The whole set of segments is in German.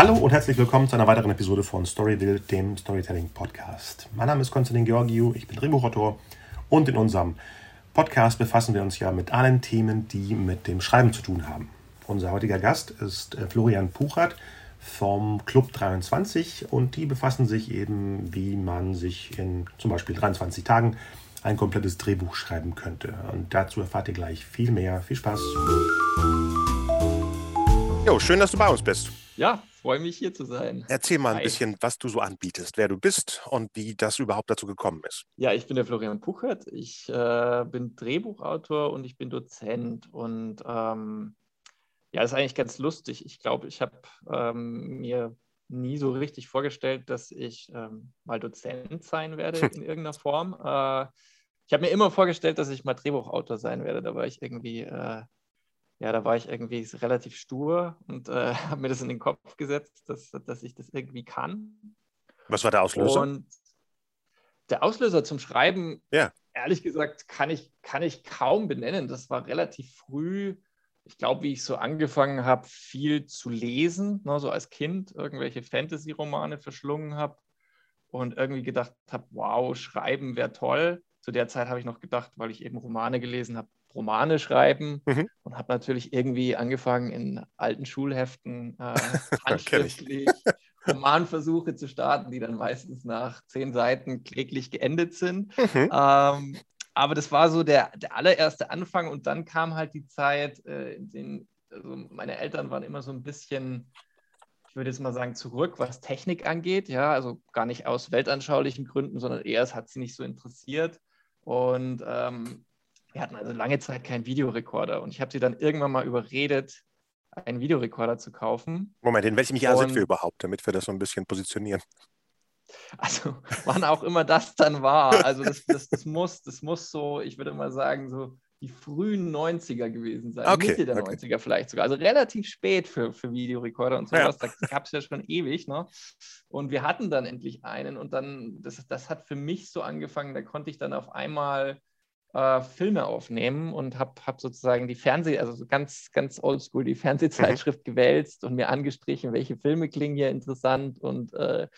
Hallo und herzlich willkommen zu einer weiteren Episode von Storyville, dem Storytelling Podcast. Mein Name ist Konstantin Georgiou, ich bin Drehbuchautor und in unserem Podcast befassen wir uns ja mit allen Themen, die mit dem Schreiben zu tun haben. Unser heutiger Gast ist äh, Florian Puchert vom Club 23 und die befassen sich eben, wie man sich in zum Beispiel 23 Tagen ein komplettes Drehbuch schreiben könnte. Und dazu erfahrt ihr gleich viel mehr. Viel Spaß! Jo, schön, dass du bei uns bist. Ja, freue mich hier zu sein. Erzähl mal ein Hi. bisschen, was du so anbietest, wer du bist und wie das überhaupt dazu gekommen ist. Ja, ich bin der Florian Puchert. Ich äh, bin Drehbuchautor und ich bin Dozent. Und ähm, ja, das ist eigentlich ganz lustig. Ich glaube, ich habe ähm, mir nie so richtig vorgestellt, dass ich ähm, mal Dozent sein werde in irgendeiner Form. Äh, ich habe mir immer vorgestellt, dass ich mal Drehbuchautor sein werde. Da war ich irgendwie, äh, ja, da war ich irgendwie relativ stur und äh, habe mir das in den Kopf gesetzt, dass, dass ich das irgendwie kann. Was war der Auslöser? Und der Auslöser zum Schreiben, ja. ehrlich gesagt, kann ich, kann ich kaum benennen. Das war relativ früh ich glaube, wie ich so angefangen habe, viel zu lesen, ne, so als Kind, irgendwelche Fantasy-Romane verschlungen habe und irgendwie gedacht habe, wow, schreiben wäre toll. Zu der Zeit habe ich noch gedacht, weil ich eben Romane gelesen habe, Romane schreiben mhm. und habe natürlich irgendwie angefangen in alten Schulheften äh, handschriftlich Romanversuche zu starten, die dann meistens nach zehn Seiten kläglich geendet sind. Mhm. Ähm, aber das war so der, der allererste Anfang und dann kam halt die Zeit, äh, in den, also meine Eltern waren immer so ein bisschen, ich würde jetzt mal sagen, zurück, was Technik angeht. Ja, also gar nicht aus weltanschaulichen Gründen, sondern eher, es hat sie nicht so interessiert. Und ähm, wir hatten also lange Zeit keinen Videorekorder und ich habe sie dann irgendwann mal überredet, einen Videorekorder zu kaufen. Moment, in welchem Jahr und, sind wir überhaupt, damit wir das so ein bisschen positionieren? Also wann auch immer das dann war. Also das, das, das, muss, das muss so, ich würde mal sagen, so die frühen 90er gewesen sein. Okay, Mitte der okay. 90er vielleicht sogar. Also relativ spät für, für Videorekorder und sowas. Ja. Da gab es ja schon ewig. Ne? Und wir hatten dann endlich einen und dann, das, das hat für mich so angefangen, da konnte ich dann auf einmal äh, Filme aufnehmen und habe hab sozusagen die Fernseh, also so ganz, ganz oldschool, die Fernsehzeitschrift mhm. gewälzt und mir angestrichen, welche Filme klingen hier interessant und äh,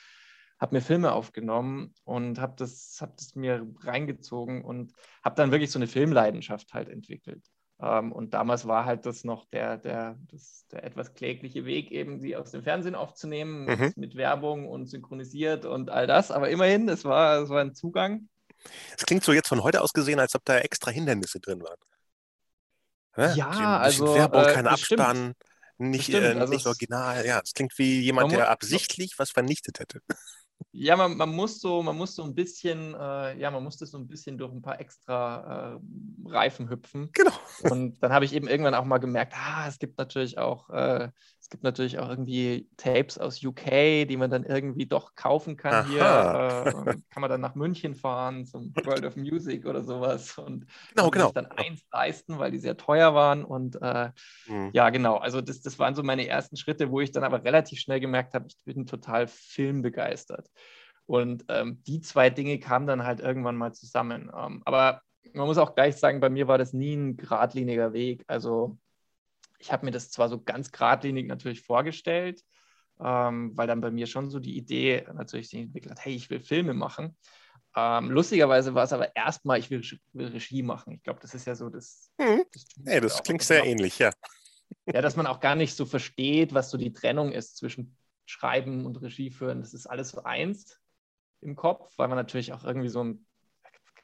habe mir Filme aufgenommen und habe das, hab das mir reingezogen und habe dann wirklich so eine Filmleidenschaft halt entwickelt. Ähm, und damals war halt das noch der, der, das, der etwas klägliche Weg, eben sie aus dem Fernsehen aufzunehmen, mhm. mit, mit, Werbung und synchronisiert und all das. Aber immerhin, es war, es war ein Zugang. Es klingt so jetzt von heute aus gesehen, als ob da extra Hindernisse drin waren. Ja, ja also. Werbung, kein äh, Abspann. Nicht, äh, also nicht original, ja. Es klingt wie jemand, der absichtlich was vernichtet hätte. Ja, man, man, muss so, man muss so ein bisschen, äh, ja, man musste so ein bisschen durch ein paar extra äh, Reifen hüpfen. Genau. Und dann habe ich eben irgendwann auch mal gemerkt, ah, es gibt natürlich auch, äh, gibt natürlich auch irgendwie Tapes aus UK, die man dann irgendwie doch kaufen kann Aha. hier. Äh, kann man dann nach München fahren zum World of Music oder sowas und genau, genau. sich dann eins leisten, weil die sehr teuer waren. Und äh, mhm. ja, genau. Also das, das waren so meine ersten Schritte, wo ich dann aber relativ schnell gemerkt habe, ich bin total filmbegeistert. Und ähm, die zwei Dinge kamen dann halt irgendwann mal zusammen. Ähm, aber man muss auch gleich sagen, bei mir war das nie ein geradliniger Weg. Also ich habe mir das zwar so ganz geradlinig natürlich vorgestellt, ähm, weil dann bei mir schon so die Idee natürlich sich entwickelt hat, hey, ich will Filme machen. Ähm, lustigerweise war es aber erstmal, ich will, will, Regie machen. Ich glaube, das ist ja so das. Mhm. das, hey, das klingt sehr ähnlich, ja. Ja, dass man auch gar nicht so versteht, was so die Trennung ist zwischen Schreiben und Regie führen. Das ist alles so eins im Kopf, weil man natürlich auch irgendwie so ein,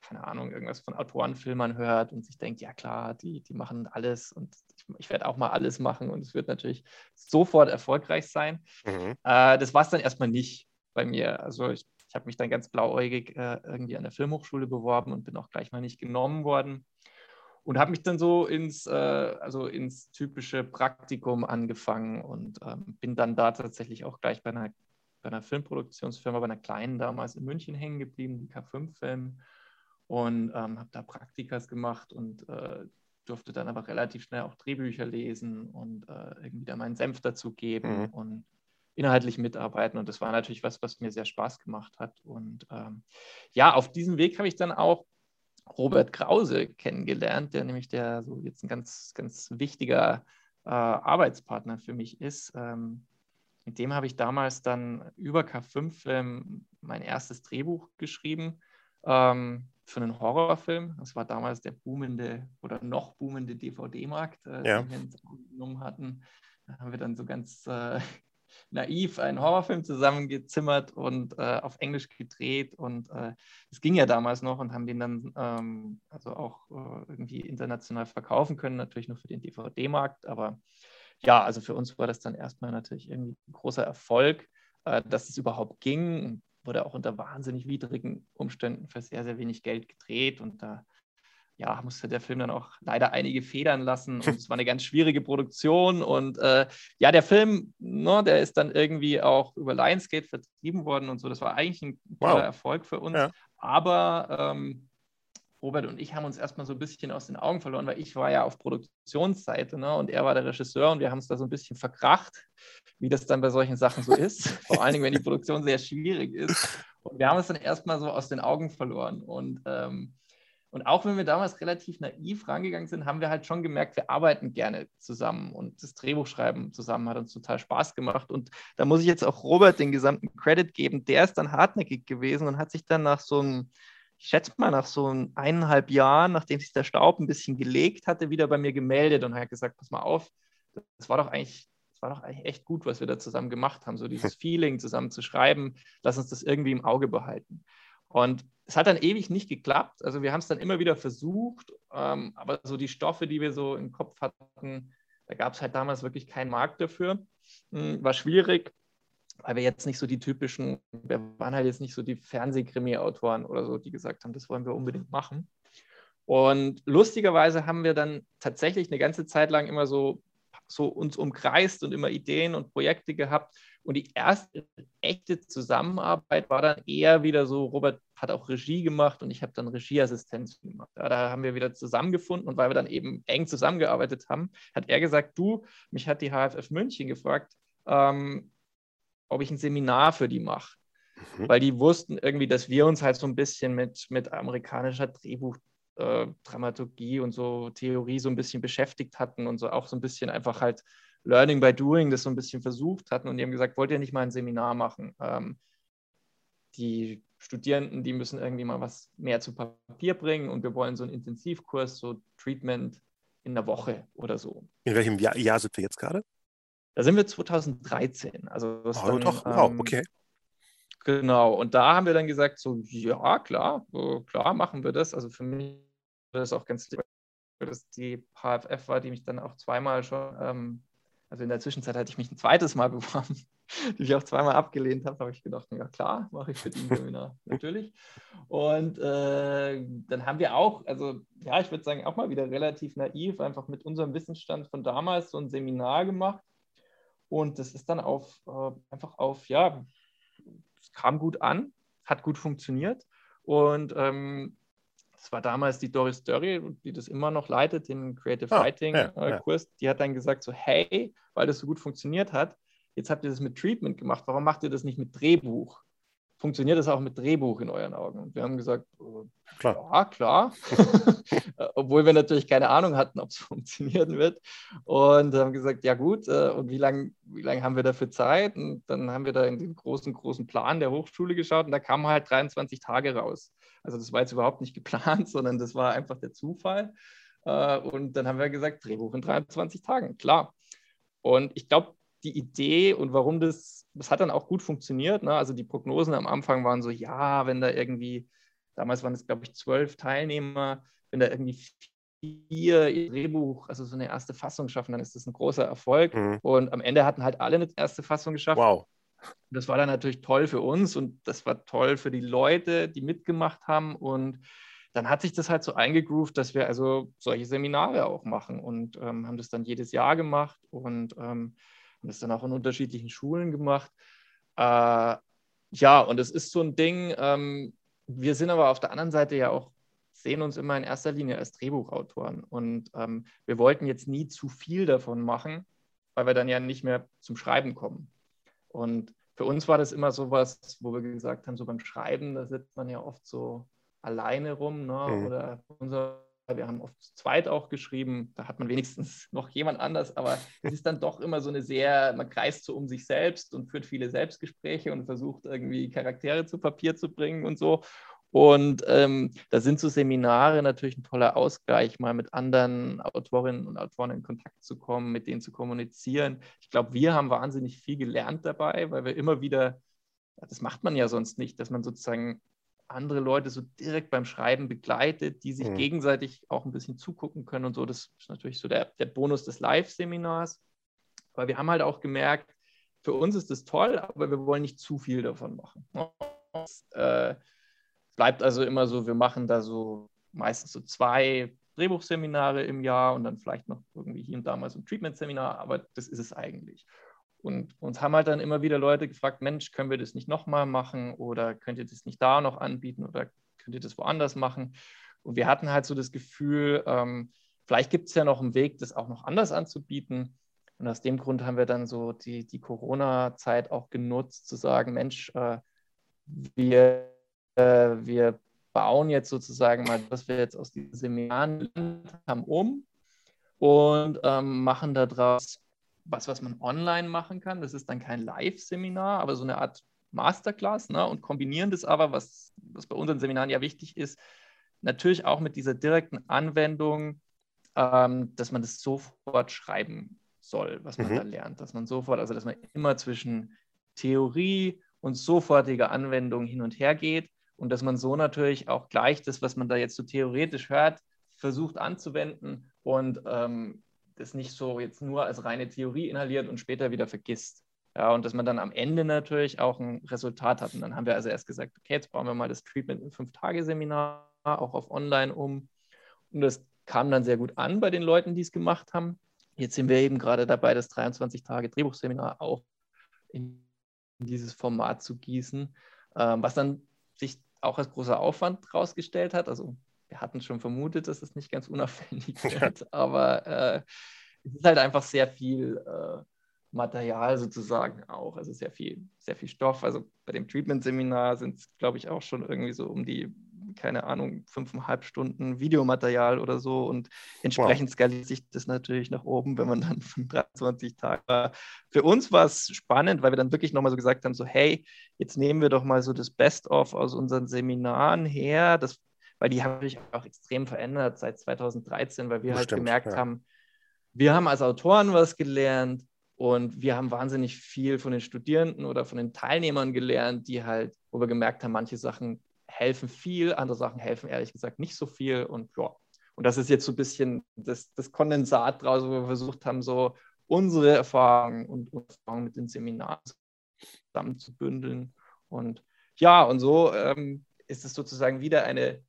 keine Ahnung, irgendwas von Autorenfilmern hört und sich denkt, ja klar, die, die machen alles und ich, werde auch mal alles machen und es wird natürlich sofort erfolgreich sein. Mhm. Äh, das war es dann erstmal nicht bei mir. Also ich, ich habe mich dann ganz blauäugig äh, irgendwie an der Filmhochschule beworben und bin auch gleich mal nicht genommen worden und habe mich dann so ins, äh, also ins typische Praktikum angefangen und ähm, bin dann da tatsächlich auch gleich bei einer bei einer Filmproduktionsfirma, bei einer kleinen damals in München hängen geblieben, die K5-Film. Und ähm, habe da Praktikas gemacht und äh, durfte dann aber relativ schnell auch Drehbücher lesen und äh, irgendwie da meinen Senf dazu geben mhm. und inhaltlich mitarbeiten. Und das war natürlich was, was mir sehr Spaß gemacht hat. Und ähm, ja, auf diesem Weg habe ich dann auch Robert Krause kennengelernt, der nämlich der so jetzt ein ganz, ganz wichtiger äh, Arbeitspartner für mich ist. Ähm, mit dem habe ich damals dann über K5-Film mein erstes Drehbuch geschrieben ähm, für einen Horrorfilm. Das war damals der boomende oder noch boomende DVD-Markt, äh, ja. den wir ins Auge genommen hatten. Da haben wir dann so ganz äh, naiv einen Horrorfilm zusammengezimmert und äh, auf Englisch gedreht. Und äh, es ging ja damals noch und haben den dann ähm, also auch äh, irgendwie international verkaufen können, natürlich nur für den DVD-Markt. Aber ja, also für uns war das dann erstmal natürlich irgendwie ein großer Erfolg, äh, dass es überhaupt ging. Wurde auch unter wahnsinnig widrigen Umständen für sehr, sehr wenig Geld gedreht und da ja, musste der Film dann auch leider einige Federn lassen und es war eine ganz schwierige Produktion und äh, ja, der Film, ne, der ist dann irgendwie auch über Lionsgate vertrieben worden und so, das war eigentlich ein toller wow. Erfolg für uns, ja. aber ähm, Robert und ich haben uns erstmal so ein bisschen aus den Augen verloren, weil ich war ja auf Produktionsseite ne, und er war der Regisseur und wir haben es da so ein bisschen verkracht, wie das dann bei solchen Sachen so ist, vor allen Dingen, wenn die Produktion sehr schwierig ist und wir haben es dann erstmal so aus den Augen verloren und ähm, und auch wenn wir damals relativ naiv rangegangen sind, haben wir halt schon gemerkt, wir arbeiten gerne zusammen und das Drehbuchschreiben zusammen hat uns total Spaß gemacht. Und da muss ich jetzt auch Robert den gesamten Credit geben. Der ist dann hartnäckig gewesen und hat sich dann nach so einem, ich schätze mal, nach so eineinhalb Jahren, nachdem sich der Staub ein bisschen gelegt hatte, wieder bei mir gemeldet und hat gesagt: Pass mal auf, das war doch eigentlich das war doch eigentlich echt gut, was wir da zusammen gemacht haben, so dieses Feeling zusammen zu schreiben, lass uns das irgendwie im Auge behalten. Und es hat dann ewig nicht geklappt. Also wir haben es dann immer wieder versucht, ähm, aber so die Stoffe, die wir so im Kopf hatten, da gab es halt damals wirklich keinen Markt dafür. Hm, war schwierig, weil wir jetzt nicht so die typischen, wir waren halt jetzt nicht so die Fernsehkrimi-Autoren oder so, die gesagt haben, das wollen wir unbedingt machen. Und lustigerweise haben wir dann tatsächlich eine ganze Zeit lang immer so, so uns umkreist und immer Ideen und Projekte gehabt, und die erste echte Zusammenarbeit war dann eher wieder so, Robert hat auch Regie gemacht und ich habe dann Regieassistenz gemacht. Ja, da haben wir wieder zusammengefunden und weil wir dann eben eng zusammengearbeitet haben, hat er gesagt, du, mich hat die HFF München gefragt, ähm, ob ich ein Seminar für die mache. Mhm. Weil die wussten irgendwie, dass wir uns halt so ein bisschen mit, mit amerikanischer Drehbuch äh, und so Theorie so ein bisschen beschäftigt hatten und so auch so ein bisschen einfach halt Learning by Doing das so ein bisschen versucht hatten und die haben gesagt, wollt ihr nicht mal ein Seminar machen? Ähm, die Studierenden, die müssen irgendwie mal was mehr zu Papier bringen und wir wollen so einen Intensivkurs, so Treatment in der Woche oder so. In welchem Jahr, Jahr sind wir jetzt gerade? Da sind wir 2013. Also das oh, dann, doch, wow, ähm, okay. Genau, und da haben wir dann gesagt, so, ja, klar, so, klar machen wir das. Also für mich war das auch ganz lieb, dass die HFF war, die mich dann auch zweimal schon ähm, also in der Zwischenzeit hatte ich mich ein zweites Mal beworben, die ich auch zweimal abgelehnt habe. habe ich gedacht, ja klar, mache ich für die Seminar, natürlich. Und äh, dann haben wir auch, also ja, ich würde sagen, auch mal wieder relativ naiv, einfach mit unserem Wissensstand von damals so ein Seminar gemacht. Und das ist dann auf, äh, einfach auf, ja, es kam gut an, hat gut funktioniert. Und ähm, das war damals die Doris Dörri, die das immer noch leitet, den Creative ah, Writing ja, äh, Kurs, ja. die hat dann gesagt so, hey, weil das so gut funktioniert hat, jetzt habt ihr das mit Treatment gemacht, warum macht ihr das nicht mit Drehbuch? Funktioniert das auch mit Drehbuch in euren Augen? Und wir haben gesagt, äh, klar. ja, klar. Obwohl wir natürlich keine Ahnung hatten, ob es funktionieren wird. Und haben gesagt, ja gut, äh, und wie lange wie lang haben wir dafür Zeit? Und dann haben wir da in den großen, großen Plan der Hochschule geschaut und da kamen halt 23 Tage raus. Also das war jetzt überhaupt nicht geplant, sondern das war einfach der Zufall. Äh, und dann haben wir gesagt, Drehbuch in 23 Tagen, klar. Und ich glaube, die Idee und warum das, das hat dann auch gut funktioniert. Ne? Also die Prognosen am Anfang waren so, ja, wenn da irgendwie, damals waren es, glaube ich, zwölf Teilnehmer, wenn da irgendwie vier Drehbuch, also so eine erste Fassung schaffen, dann ist das ein großer Erfolg. Mhm. Und am Ende hatten halt alle eine erste Fassung geschafft. Wow. Das war dann natürlich toll für uns und das war toll für die Leute, die mitgemacht haben. Und dann hat sich das halt so eingegroovt, dass wir also solche Seminare auch machen und ähm, haben das dann jedes Jahr gemacht und ähm, haben das dann auch in unterschiedlichen Schulen gemacht. Äh, ja, und es ist so ein Ding, ähm, wir sind aber auf der anderen Seite ja auch, sehen uns immer in erster Linie als Drehbuchautoren und ähm, wir wollten jetzt nie zu viel davon machen, weil wir dann ja nicht mehr zum Schreiben kommen. Und für uns war das immer so was, wo wir gesagt haben, so beim Schreiben, da sitzt man ja oft so alleine rum. Ne? Mhm. Oder unser wir haben oft zu zweit auch geschrieben, da hat man wenigstens noch jemand anders, aber es ist dann doch immer so eine sehr, man kreist so um sich selbst und führt viele Selbstgespräche und versucht irgendwie Charaktere zu Papier zu bringen und so. Und ähm, da sind so Seminare natürlich ein toller Ausgleich, mal mit anderen Autorinnen und Autoren in Kontakt zu kommen, mit denen zu kommunizieren. Ich glaube, wir haben wahnsinnig viel gelernt dabei, weil wir immer wieder, das macht man ja sonst nicht, dass man sozusagen andere Leute so direkt beim Schreiben begleitet, die sich mhm. gegenseitig auch ein bisschen zugucken können und so. Das ist natürlich so der, der Bonus des Live-Seminars. Weil wir haben halt auch gemerkt, für uns ist das toll, aber wir wollen nicht zu viel davon machen. Es äh, bleibt also immer so, wir machen da so meistens so zwei Drehbuchseminare im Jahr und dann vielleicht noch irgendwie hier und da mal so ein Treatment-Seminar, aber das ist es eigentlich. Und uns haben halt dann immer wieder Leute gefragt, Mensch, können wir das nicht nochmal machen oder könnt ihr das nicht da noch anbieten oder könnt ihr das woanders machen? Und wir hatten halt so das Gefühl, ähm, vielleicht gibt es ja noch einen Weg, das auch noch anders anzubieten. Und aus dem Grund haben wir dann so die, die Corona-Zeit auch genutzt, zu sagen, Mensch, äh, wir, äh, wir bauen jetzt sozusagen mal, was wir jetzt aus diesen Seminaren haben, um und ähm, machen daraus was, was man online machen kann. Das ist dann kein Live-Seminar, aber so eine Art Masterclass ne? und kombinieren das aber, was, was bei unseren Seminaren ja wichtig ist, natürlich auch mit dieser direkten Anwendung, ähm, dass man das sofort schreiben soll, was man mhm. da lernt. Dass man sofort, also dass man immer zwischen Theorie und sofortiger Anwendung hin und her geht und dass man so natürlich auch gleich das, was man da jetzt so theoretisch hört, versucht anzuwenden und ähm, das nicht so jetzt nur als reine Theorie inhaliert und später wieder vergisst. Ja, und dass man dann am Ende natürlich auch ein Resultat hat. Und dann haben wir also erst gesagt, okay, jetzt bauen wir mal das Treatment in Fünf-Tage-Seminar auch auf Online um. Und das kam dann sehr gut an bei den Leuten, die es gemacht haben. Jetzt sind wir eben gerade dabei, das 23-Tage-Drehbuchseminar auch in dieses Format zu gießen, ähm, was dann sich auch als großer Aufwand herausgestellt hat. Also wir hatten schon vermutet, dass es nicht ganz unauffällig wird, aber äh, es ist halt einfach sehr viel äh, Material sozusagen auch, also sehr viel, sehr viel Stoff. Also bei dem Treatment-Seminar sind es, glaube ich, auch schon irgendwie so um die, keine Ahnung, fünfeinhalb Stunden Videomaterial oder so und entsprechend wow. skaliert sich das natürlich nach oben, wenn man dann von 23 Tagen war. Für uns war es spannend, weil wir dann wirklich nochmal so gesagt haben, so hey, jetzt nehmen wir doch mal so das Best-of aus unseren Seminaren her, das weil die haben sich auch extrem verändert seit 2013, weil wir das halt stimmt, gemerkt ja. haben, wir haben als Autoren was gelernt und wir haben wahnsinnig viel von den Studierenden oder von den Teilnehmern gelernt, die halt, wo wir gemerkt haben, manche Sachen helfen viel, andere Sachen helfen ehrlich gesagt nicht so viel und ja. Und das ist jetzt so ein bisschen das, das Kondensat draus, wo wir versucht haben, so unsere Erfahrungen und Erfahrungen mit den Seminaren zusammenzubündeln. Und ja, und so ähm, ist es sozusagen wieder eine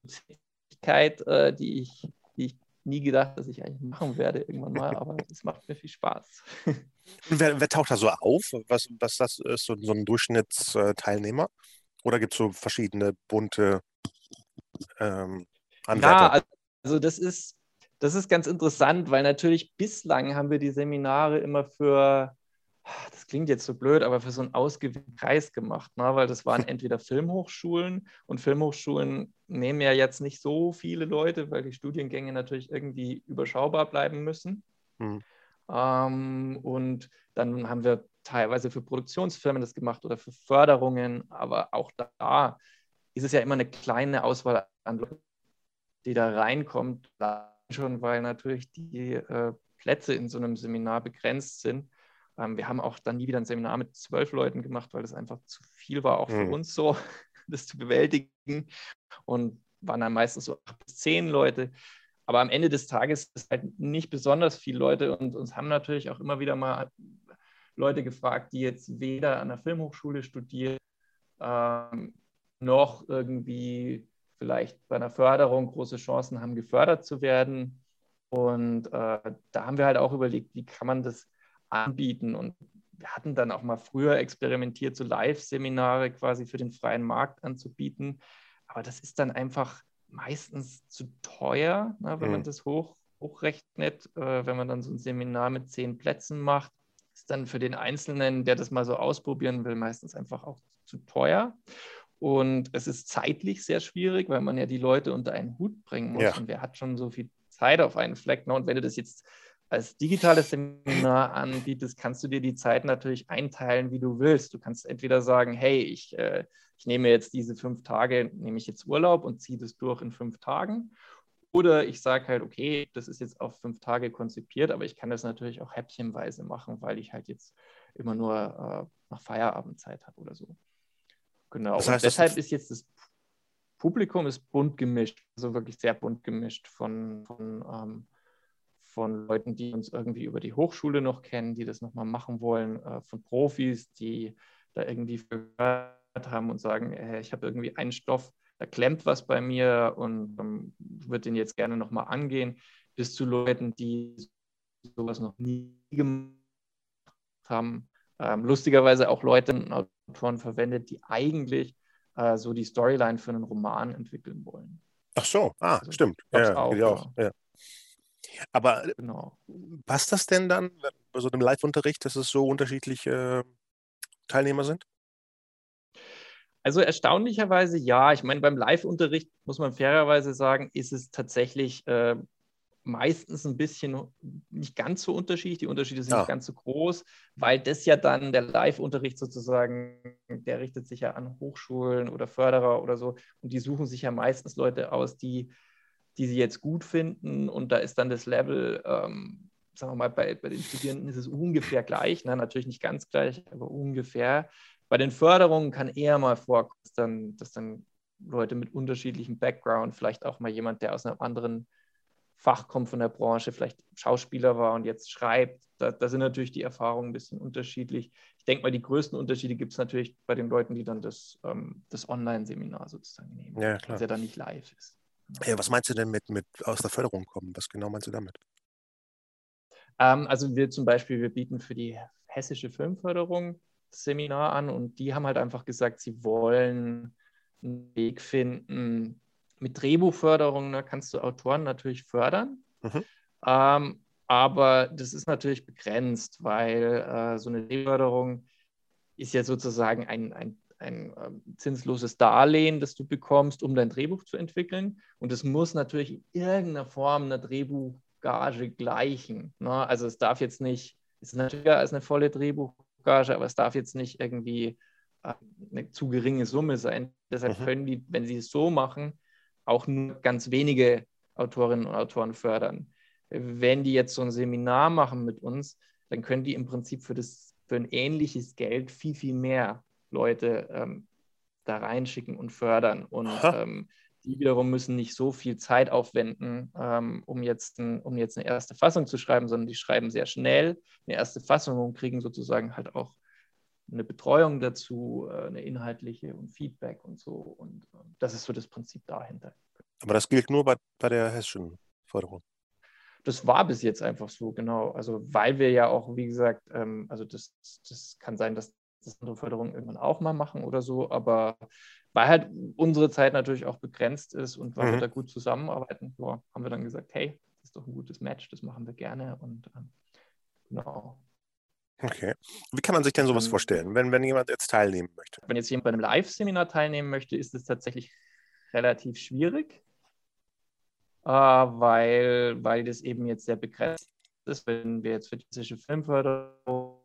Tätigkeit, äh, die, ich, die ich nie gedacht, dass ich eigentlich machen werde irgendwann mal, aber es macht mir viel Spaß. Und wer, wer, taucht da so auf? Was, was das ist so, so ein Durchschnittsteilnehmer? Oder gibt es so verschiedene bunte ähm, Anwärter? Ja, also das ist, das ist ganz interessant, weil natürlich bislang haben wir die Seminare immer für das klingt jetzt so blöd, aber für so einen ausgewählten Kreis gemacht, ne? weil das waren entweder Filmhochschulen und Filmhochschulen nehmen ja jetzt nicht so viele Leute, weil die Studiengänge natürlich irgendwie überschaubar bleiben müssen. Mhm. Ähm, und dann haben wir teilweise für Produktionsfirmen das gemacht oder für Förderungen, aber auch da ist es ja immer eine kleine Auswahl an Leuten, die da reinkommt, schon weil natürlich die äh, Plätze in so einem Seminar begrenzt sind. Ähm, wir haben auch dann nie wieder ein Seminar mit zwölf Leuten gemacht, weil das einfach zu viel war, auch für mhm. uns so, das zu bewältigen. Und waren dann meistens so acht bis zehn Leute. Aber am Ende des Tages ist halt nicht besonders viele Leute und uns haben natürlich auch immer wieder mal Leute gefragt, die jetzt weder an der Filmhochschule studieren, ähm, noch irgendwie vielleicht bei einer Förderung große Chancen haben, gefördert zu werden. Und äh, da haben wir halt auch überlegt, wie kann man das anbieten. Und wir hatten dann auch mal früher experimentiert, so Live-Seminare quasi für den freien Markt anzubieten. Aber das ist dann einfach meistens zu teuer, ne, wenn mhm. man das hoch, hochrechnet. Äh, wenn man dann so ein Seminar mit zehn Plätzen macht, ist dann für den Einzelnen, der das mal so ausprobieren will, meistens einfach auch zu teuer. Und es ist zeitlich sehr schwierig, weil man ja die Leute unter einen Hut bringen muss. Ja. Und wer hat schon so viel Zeit auf einen Fleck? Ne? Und wenn du das jetzt als digitales Seminar anbietest, kannst du dir die Zeit natürlich einteilen, wie du willst. Du kannst entweder sagen, hey, ich, äh, ich nehme jetzt diese fünf Tage, nehme ich jetzt Urlaub und ziehe das durch in fünf Tagen. Oder ich sage halt, okay, das ist jetzt auf fünf Tage konzipiert, aber ich kann das natürlich auch häppchenweise machen, weil ich halt jetzt immer nur äh, nach Feierabendzeit habe oder so. Genau. Das heißt, deshalb ist jetzt das Publikum ist bunt gemischt, also wirklich sehr bunt gemischt von, von, ähm, von Leuten, die uns irgendwie über die Hochschule noch kennen, die das nochmal machen wollen, äh, von Profis, die da irgendwie gehört haben und sagen, hey, ich habe irgendwie einen Stoff, da klemmt was bei mir und ähm, würde den jetzt gerne nochmal angehen, bis zu Leuten, die sowas noch nie gemacht haben. Ähm, lustigerweise auch Leute, Autoren verwendet, die eigentlich äh, so die Storyline für einen Roman entwickeln wollen. Ach so, ah, also, stimmt. Ja, auch, auch. Ja. Aber äh, genau. passt das denn dann bei so einem Live-Unterricht, dass es so unterschiedliche Teilnehmer sind? Also erstaunlicherweise ja. Ich meine, beim Live-Unterricht muss man fairerweise sagen, ist es tatsächlich äh, meistens ein bisschen nicht ganz so unterschiedlich. Die Unterschiede sind ja. nicht ganz so groß, weil das ja dann der Live-Unterricht sozusagen, der richtet sich ja an Hochschulen oder Förderer oder so. Und die suchen sich ja meistens Leute aus, die, die sie jetzt gut finden. Und da ist dann das Level, ähm, sagen wir mal, bei, bei den Studierenden ist es ungefähr gleich. Na, natürlich nicht ganz gleich, aber ungefähr. Bei den Förderungen kann eher mal vorkommen, dass dann Leute mit unterschiedlichem Background, vielleicht auch mal jemand, der aus einem anderen Fach kommt von der Branche, vielleicht Schauspieler war und jetzt schreibt. Da, da sind natürlich die Erfahrungen ein bisschen unterschiedlich. Ich denke mal, die größten Unterschiede gibt es natürlich bei den Leuten, die dann das, ähm, das Online-Seminar sozusagen nehmen, ja, klar. was ja dann nicht live ist. Ja, was meinst du denn mit, mit aus der Förderung kommen? Was genau meinst du damit? Ähm, also wir zum Beispiel, wir bieten für die hessische Filmförderung Seminar an und die haben halt einfach gesagt, sie wollen einen Weg finden. Mit Drehbuchförderung ne, kannst du Autoren natürlich fördern, mhm. ähm, aber das ist natürlich begrenzt, weil äh, so eine Drehförderung ist ja sozusagen ein, ein, ein äh, zinsloses Darlehen, das du bekommst, um dein Drehbuch zu entwickeln. Und es muss natürlich in irgendeiner Form einer Drehbuchgage gleichen. Ne? Also es darf jetzt nicht, es ist natürlich als eine volle Drehbuch Gage, aber es darf jetzt nicht irgendwie äh, eine zu geringe Summe sein. Deshalb mhm. können die, wenn sie es so machen, auch nur ganz wenige Autorinnen und Autoren fördern. Wenn die jetzt so ein Seminar machen mit uns, dann können die im Prinzip für, das, für ein ähnliches Geld viel, viel mehr Leute ähm, da reinschicken und fördern. Und ähm, die wiederum müssen nicht so viel Zeit aufwenden, ähm, um, jetzt ein, um jetzt eine erste Fassung zu schreiben, sondern die schreiben sehr schnell eine erste Fassung und kriegen sozusagen halt auch eine Betreuung dazu, äh, eine inhaltliche und Feedback und so. Und äh, das ist so das Prinzip dahinter. Aber das gilt nur bei, bei der hessischen Förderung. Das war bis jetzt einfach so, genau. Also weil wir ja auch, wie gesagt, ähm, also das, das kann sein, dass das andere Förderungen irgendwann auch mal machen oder so, aber weil halt unsere Zeit natürlich auch begrenzt ist und weil mhm. wir da gut zusammenarbeiten, so, haben wir dann gesagt, hey, das ist doch ein gutes Match, das machen wir gerne und ähm, genau. Okay. Wie kann man sich denn sowas ähm, vorstellen, wenn, wenn jemand jetzt teilnehmen möchte? Wenn jetzt jemand bei einem Live-Seminar teilnehmen möchte, ist es tatsächlich relativ schwierig, äh, weil, weil das eben jetzt sehr begrenzt ist. Wenn wir jetzt für die Filmförderung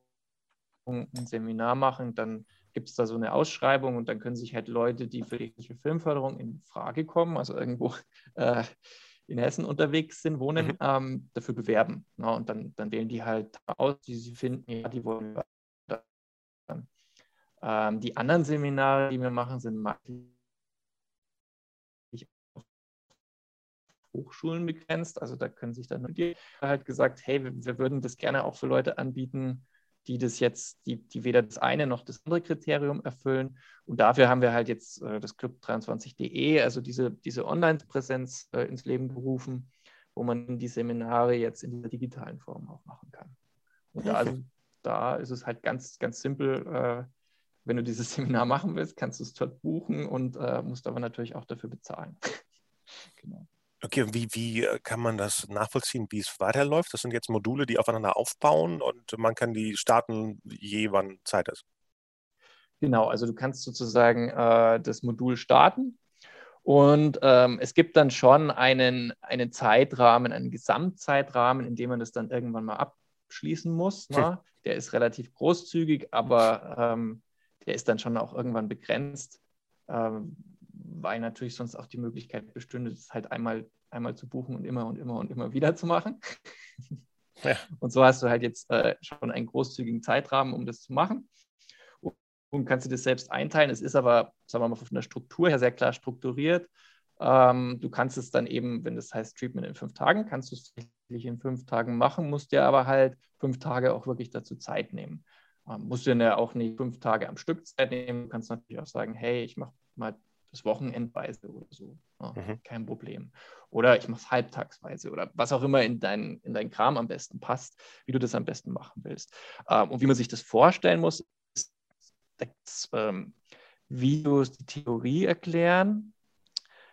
ein Seminar machen, dann gibt es da so eine Ausschreibung und dann können sich halt Leute, die für die Filmförderung in Frage kommen, also irgendwo äh, in Hessen unterwegs sind, wohnen, mhm. ähm, dafür bewerben. Ja, ne? und dann, dann wählen die halt aus, die sie finden, ja, die wollen. Ähm, die anderen Seminare, die wir machen, sind Hochschulen begrenzt. Also da können sich dann halt gesagt, hey, wir, wir würden das gerne auch für Leute anbieten, die das jetzt, die, die weder das eine noch das andere Kriterium erfüllen. Und dafür haben wir halt jetzt äh, das Club23.de, also diese, diese Online-Präsenz äh, ins Leben gerufen, wo man die Seminare jetzt in dieser digitalen Form auch machen kann. Und da, also, da ist es halt ganz, ganz simpel. Äh, wenn du dieses Seminar machen willst, kannst du es dort buchen und äh, musst aber natürlich auch dafür bezahlen. genau. Okay, wie, wie äh, kann man das nachvollziehen, wie es weiterläuft? Das sind jetzt Module, die aufeinander aufbauen und man kann die starten, je wann Zeit ist. Genau, also du kannst sozusagen äh, das Modul starten und ähm, es gibt dann schon einen, einen Zeitrahmen, einen Gesamtzeitrahmen, in dem man das dann irgendwann mal abschließen muss. Hm. Ne? Der ist relativ großzügig, aber ähm, der ist dann schon auch irgendwann begrenzt, ähm, weil natürlich sonst auch die Möglichkeit bestünde, das halt einmal, einmal zu buchen und immer und immer und immer wieder zu machen. Ja. Und so hast du halt jetzt äh, schon einen großzügigen Zeitrahmen, um das zu machen und kannst du das selbst einteilen. Es ist aber, sagen wir mal, von der Struktur her sehr klar strukturiert. Ähm, du kannst es dann eben, wenn das heißt Treatment in fünf Tagen, kannst du es tatsächlich in fünf Tagen machen, musst dir aber halt fünf Tage auch wirklich dazu Zeit nehmen. Ähm, musst du ja auch nicht fünf Tage am Stück Zeit nehmen. Du kannst natürlich auch sagen, hey, ich mache mal das Wochenendweise oder so. Ja, mhm. Kein Problem. Oder ich mache es halbtagsweise oder was auch immer in deinen in dein Kram am besten passt, wie du das am besten machen willst. Ähm, und wie man sich das vorstellen muss, das, ähm, Videos die Theorie erklären.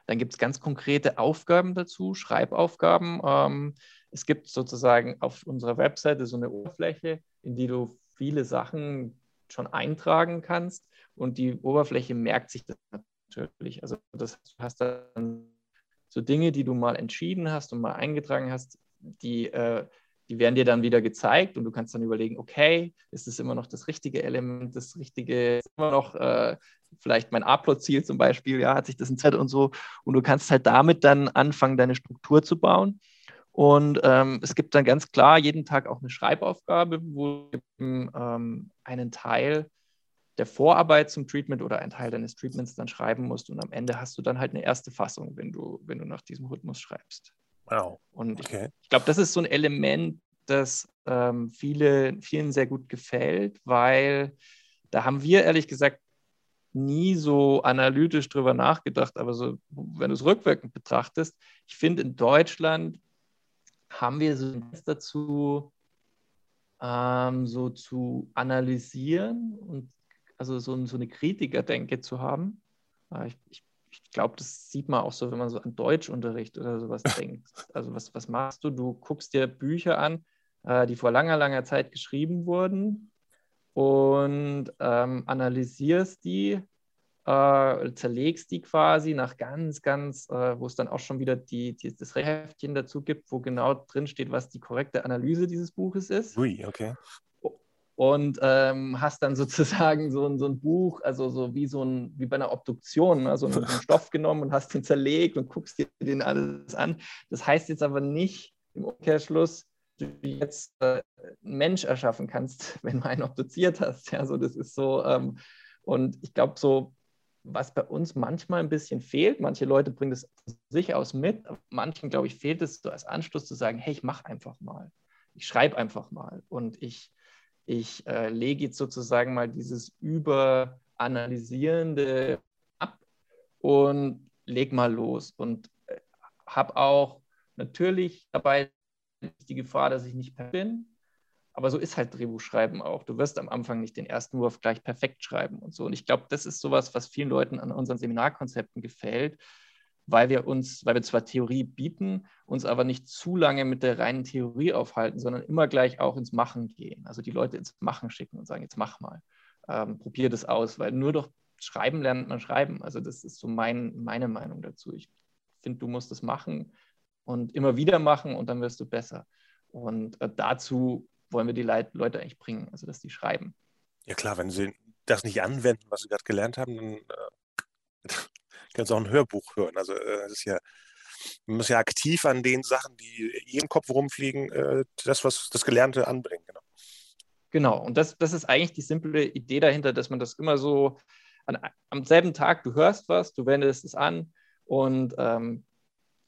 Dann gibt es ganz konkrete Aufgaben dazu, Schreibaufgaben. Ähm, es gibt sozusagen auf unserer Webseite so eine Oberfläche, in die du viele Sachen schon eintragen kannst und die Oberfläche merkt sich das natürlich. Also das hast dann so Dinge, die du mal entschieden hast und mal eingetragen hast, die äh, die werden dir dann wieder gezeigt und du kannst dann überlegen, okay, ist es immer noch das richtige Element, das richtige, ist immer noch äh, vielleicht mein Upload-Ziel zum Beispiel, ja, hat sich das in Zeit und so. Und du kannst halt damit dann anfangen, deine Struktur zu bauen. Und ähm, es gibt dann ganz klar jeden Tag auch eine Schreibaufgabe, wo du ähm, einen Teil der Vorarbeit zum Treatment oder einen Teil deines Treatments dann schreiben musst. Und am Ende hast du dann halt eine erste Fassung, wenn du, wenn du nach diesem Rhythmus schreibst. Wow. Und okay. ich, ich glaube, das ist so ein Element, das ähm, viele, vielen sehr gut gefällt, weil da haben wir ehrlich gesagt nie so analytisch drüber nachgedacht, aber so, wenn du es rückwirkend betrachtest, ich finde, in Deutschland haben wir so dazu, ähm, so zu analysieren und also so, so eine Kritikerdenke zu haben. Äh, ich, ich ich glaube, das sieht man auch so, wenn man so an Deutschunterricht oder sowas denkt. Also was, was machst du? Du guckst dir Bücher an, äh, die vor langer, langer Zeit geschrieben wurden und ähm, analysierst die, äh, zerlegst die quasi nach ganz, ganz, äh, wo es dann auch schon wieder die, die, das Heftchen dazu gibt, wo genau drin steht, was die korrekte Analyse dieses Buches ist. Ui, okay und ähm, hast dann sozusagen so ein, so ein Buch, also so wie so ein, wie bei einer Obduktion, ne? so einen, einen Stoff genommen und hast den zerlegt und guckst dir den alles an. Das heißt jetzt aber nicht im Umkehrschluss, du jetzt äh, einen Mensch erschaffen kannst, wenn du einen obduziert hast. Ja, so das ist so, ähm, und ich glaube, so, was bei uns manchmal ein bisschen fehlt, manche Leute bringen das sich aus mit, manchen, glaube ich, fehlt es so als Anschluss zu sagen, hey, ich mache einfach mal. Ich schreibe einfach mal und ich ich äh, lege jetzt sozusagen mal dieses Überanalysierende ab und leg mal los und äh, habe auch natürlich dabei die Gefahr, dass ich nicht perfekt bin. Aber so ist halt Drehbuchschreiben auch. Du wirst am Anfang nicht den ersten Wurf gleich perfekt schreiben und so. Und ich glaube, das ist sowas, was vielen Leuten an unseren Seminarkonzepten gefällt, weil wir uns, weil wir zwar Theorie bieten, uns aber nicht zu lange mit der reinen Theorie aufhalten, sondern immer gleich auch ins Machen gehen. Also die Leute ins Machen schicken und sagen, jetzt mach mal, ähm, probier das aus, weil nur durch Schreiben lernt man Schreiben. Also das ist so mein, meine Meinung dazu. Ich finde, du musst es machen und immer wieder machen und dann wirst du besser. Und äh, dazu wollen wir die Leit Leute eigentlich bringen, also dass die schreiben. Ja klar, wenn sie das nicht anwenden, was sie gerade gelernt haben, dann äh, kannst auch ein Hörbuch hören. Also äh, es ist ja, man muss ja aktiv an den Sachen, die ihrem Kopf rumfliegen, äh, das, was das Gelernte anbringen. Genau. Genau, und das, das ist eigentlich die simple Idee dahinter, dass man das immer so an, am selben Tag, du hörst was, du wendest es an und ähm,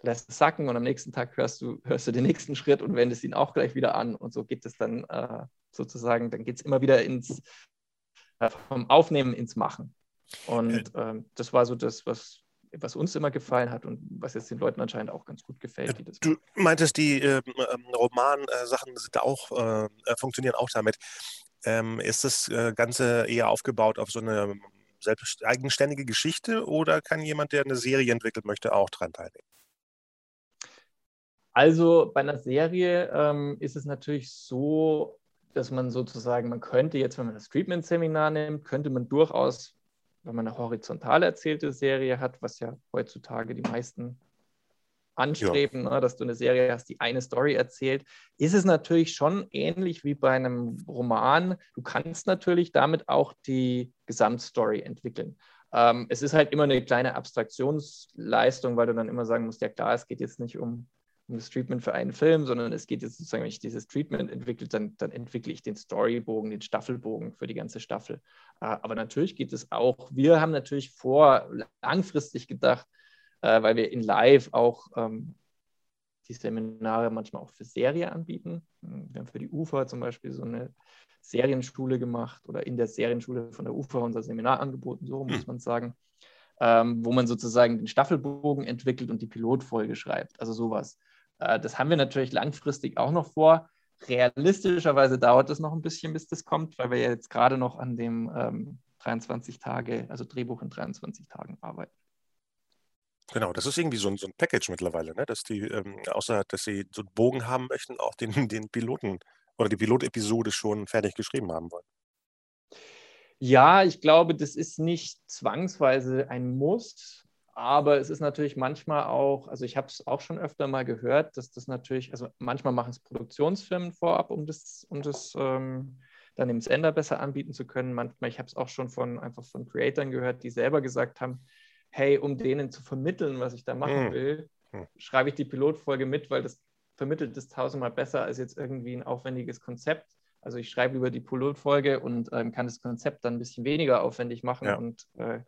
lässt es sacken und am nächsten Tag hörst du, hörst du den nächsten Schritt und wendest ihn auch gleich wieder an und so geht es dann äh, sozusagen, dann geht es immer wieder ins, äh, vom Aufnehmen ins Machen. Und ähm, das war so das, was, was uns immer gefallen hat und was jetzt den Leuten anscheinend auch ganz gut gefällt. Äh, du meintest, die ähm, ähm, äh, Roman-Sachen sind auch, äh, funktionieren auch damit. Ähm, ist das äh, Ganze eher aufgebaut auf so eine selbst eigenständige Geschichte oder kann jemand, der eine Serie entwickeln möchte, auch daran teilnehmen? Also bei einer Serie ähm, ist es natürlich so, dass man sozusagen, man könnte jetzt, wenn man das Treatment-Seminar nimmt, könnte man durchaus, wenn man eine horizontal erzählte Serie hat, was ja heutzutage die meisten anstreben, ja. ne, dass du eine Serie hast, die eine Story erzählt, ist es natürlich schon ähnlich wie bei einem Roman. Du kannst natürlich damit auch die Gesamtstory entwickeln. Ähm, es ist halt immer eine kleine Abstraktionsleistung, weil du dann immer sagen musst, ja klar, es geht jetzt nicht um, um das Treatment für einen Film, sondern es geht jetzt sozusagen, wenn ich dieses Treatment entwickle, dann, dann entwickle ich den Storybogen, den Staffelbogen für die ganze Staffel. Äh, aber natürlich geht es auch, wir haben natürlich vor, langfristig gedacht, äh, weil wir in Live auch ähm, die Seminare manchmal auch für Serie anbieten. Wir haben für die UFA zum Beispiel so eine Serienschule gemacht oder in der Serienschule von der UFA unser Seminar angeboten, so muss hm. man sagen, ähm, wo man sozusagen den Staffelbogen entwickelt und die Pilotfolge schreibt. Also sowas. Äh, das haben wir natürlich langfristig auch noch vor. Realistischerweise dauert es noch ein bisschen, bis das kommt, weil wir jetzt gerade noch an dem ähm, 23 Tage, also Drehbuch in 23 Tagen arbeiten. Genau, das ist irgendwie so ein, so ein Package mittlerweile, ne? dass die, ähm, außer dass sie so einen Bogen haben möchten, auch den, den Piloten oder die Pilotepisode schon fertig geschrieben haben wollen. Ja, ich glaube, das ist nicht zwangsweise ein Muss, aber es ist natürlich manchmal auch, also ich habe es auch schon öfter mal gehört, dass das natürlich, also manchmal machen es Produktionsfirmen vorab, um das, um das ähm, dann im Sender besser anbieten zu können. Manchmal, ich habe es auch schon von einfach von Creatoren gehört, die selber gesagt haben, hey, um denen zu vermitteln, was ich da machen hm. will, hm. schreibe ich die Pilotfolge mit, weil das vermittelt das tausendmal besser als jetzt irgendwie ein aufwendiges Konzept. Also ich schreibe über die Pilotfolge und ähm, kann das Konzept dann ein bisschen weniger aufwendig machen. Ja. Und äh,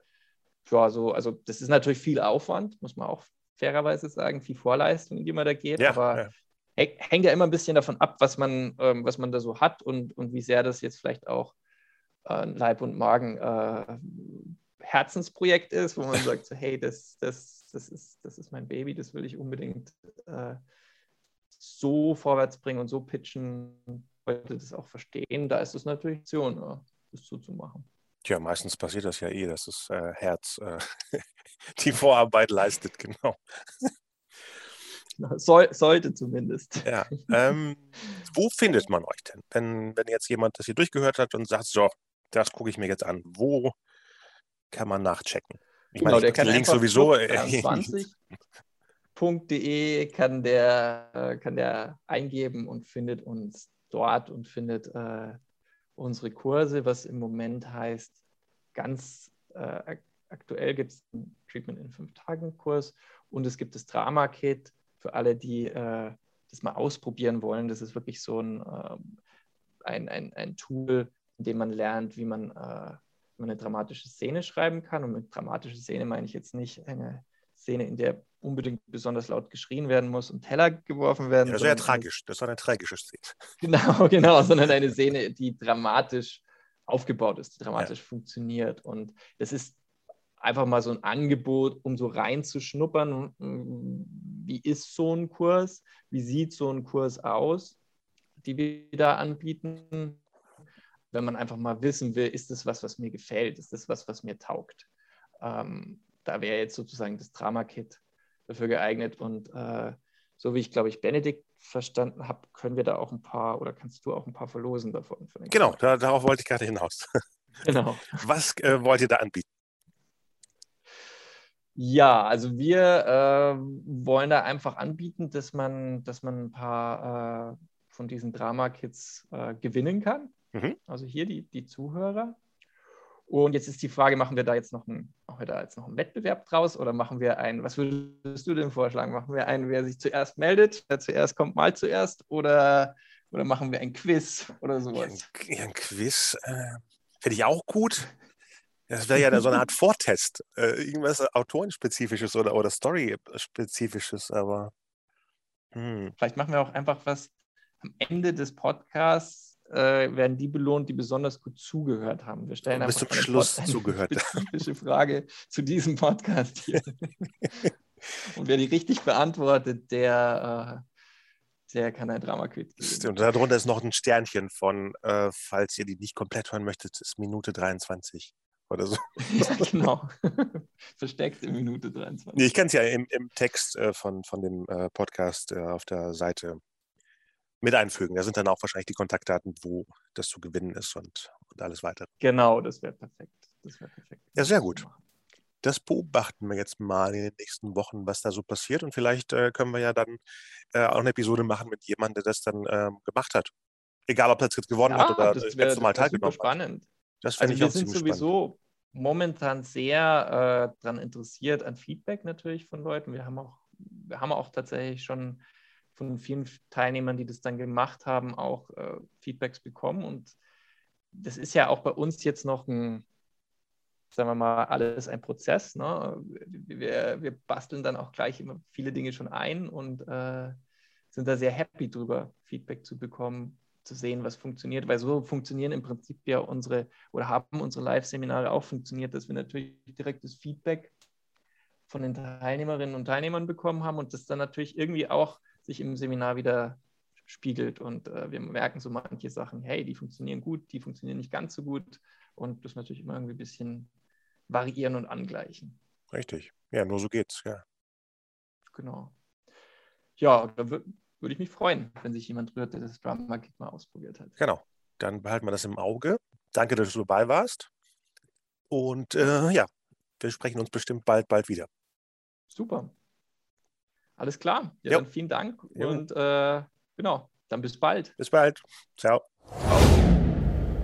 ja, so, also das ist natürlich viel Aufwand, muss man auch fairerweise sagen, viel Vorleistung, die man da geht. Ja, aber ja. hängt ja immer ein bisschen davon ab, was man, ähm, was man da so hat und, und wie sehr das jetzt vielleicht auch äh, Leib und Magen äh, Herzensprojekt ist, wo man sagt, so, hey, das, das, das, ist, das ist mein Baby, das will ich unbedingt äh, so vorwärts bringen und so pitchen, Leute das auch verstehen, da ist es natürlich Option, das zuzumachen. Tja, meistens passiert das ja eh, dass das äh, Herz äh, die Vorarbeit leistet, genau. Soll, sollte zumindest. Ja. Ähm, wo findet man euch denn? Wenn, wenn jetzt jemand das hier durchgehört hat und sagt, so, das gucke ich mir jetzt an, wo kann man nachchecken. Ich genau, meine, der kann Link sowieso. 20.de kann der, äh, kann der eingeben und findet uns dort und findet äh, unsere Kurse, was im Moment heißt, ganz äh, aktuell gibt es einen Treatment in fünf Tagen Kurs und es gibt das Drama Kit für alle, die äh, das mal ausprobieren wollen. Das ist wirklich so ein, äh, ein, ein, ein Tool, in dem man lernt, wie man äh, man eine dramatische Szene schreiben kann. Und mit dramatischer Szene meine ich jetzt nicht eine Szene, in der unbedingt besonders laut geschrien werden muss und Teller geworfen werden. Ja, das wäre ja tragisch. Das war eine tragische Szene. Genau, genau, sondern eine Szene, die dramatisch aufgebaut ist, die dramatisch ja. funktioniert. Und das ist einfach mal so ein Angebot, um so reinzuschnuppern. Wie ist so ein Kurs? Wie sieht so ein Kurs aus, die wir da anbieten? wenn man einfach mal wissen will, ist das was, was mir gefällt, ist das was, was mir taugt. Ähm, da wäre jetzt sozusagen das Drama-Kit dafür geeignet und äh, so wie ich, glaube ich, Benedikt verstanden habe, können wir da auch ein paar oder kannst du auch ein paar verlosen davon. Genau, da, darauf wollte ich gerade hinaus. Genau. Was äh, wollt ihr da anbieten? Ja, also wir äh, wollen da einfach anbieten, dass man, dass man ein paar äh, von diesen Drama-Kits äh, gewinnen kann. Mhm. Also hier die, die Zuhörer. Und jetzt ist die Frage, machen wir da jetzt noch einen, machen wir da jetzt noch einen Wettbewerb draus oder machen wir einen, was würdest du denn vorschlagen? Machen wir einen, wer sich zuerst meldet, wer zuerst kommt, mal zuerst oder, oder machen wir ein Quiz oder sowas? Ja, ein, Quiz äh, finde ich auch gut. Das wäre ja so eine Art Vortest. Äh, irgendwas Autorenspezifisches oder, oder Story-spezifisches, aber. Hm. Vielleicht machen wir auch einfach was am Ende des Podcasts äh, werden die belohnt, die besonders gut zugehört haben. Wir stellen bis zum Schluss Pod zugehört. eine spezifische Frage zu diesem Podcast hier. Und wer die richtig beantwortet, der, äh, der kann ein Drama-Quiz geben. Und darunter ist noch ein Sternchen von, äh, falls ihr die nicht komplett hören möchtet, ist Minute 23 oder so. ja, genau. Versteckt in Minute 23. Nee, ich kann es ja im, im Text äh, von, von dem äh, Podcast äh, auf der Seite mit einfügen. Da sind dann auch wahrscheinlich die Kontaktdaten, wo das zu gewinnen ist und, und alles weitere. Genau, das wäre perfekt. Das wäre perfekt. Ja, sehr gut. Das beobachten wir jetzt mal in den nächsten Wochen, was da so passiert. Und vielleicht äh, können wir ja dann äh, auch eine Episode machen mit jemandem, der das dann ähm, gemacht hat. Egal, ob er jetzt gewonnen ja, hat oder das wär, ganz normal teilgenommen hat. spannend. Das also wir sind sowieso spannend. momentan sehr äh, daran interessiert an Feedback natürlich von Leuten. Wir haben auch, wir haben auch tatsächlich schon von vielen Teilnehmern, die das dann gemacht haben, auch äh, Feedbacks bekommen. Und das ist ja auch bei uns jetzt noch ein, sagen wir mal, alles ein Prozess. Ne? Wir, wir basteln dann auch gleich immer viele Dinge schon ein und äh, sind da sehr happy drüber, Feedback zu bekommen, zu sehen, was funktioniert, weil so funktionieren im Prinzip ja unsere oder haben unsere Live-Seminare auch funktioniert, dass wir natürlich direktes Feedback von den Teilnehmerinnen und Teilnehmern bekommen haben und das dann natürlich irgendwie auch sich im Seminar wieder spiegelt und äh, wir merken so manche Sachen, hey, die funktionieren gut, die funktionieren nicht ganz so gut und das natürlich immer irgendwie ein bisschen variieren und angleichen. Richtig, ja, nur so geht's, ja. Genau. Ja, da würde würd ich mich freuen, wenn sich jemand rührt, der das Drama Kit mal ausprobiert hat. Genau, dann behalten wir das im Auge. Danke, dass du dabei warst. Und äh, ja, wir sprechen uns bestimmt bald, bald wieder. Super. Alles klar. Ja, jo. dann vielen Dank jo. und äh, genau, dann bis bald. Bis bald. Ciao.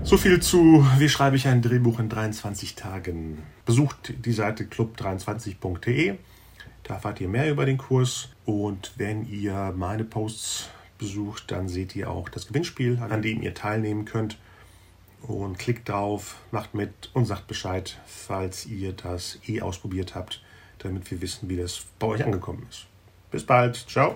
So viel zu Wie schreibe ich ein Drehbuch in 23 Tagen. Besucht die Seite club23.de. Da erfahrt ihr mehr über den Kurs. Und wenn ihr meine Posts besucht, dann seht ihr auch das Gewinnspiel, an dem ihr teilnehmen könnt. Und klickt drauf, macht mit und sagt Bescheid, falls ihr das eh ausprobiert habt, damit wir wissen, wie das bei euch angekommen ist. Bis bald. Ciao.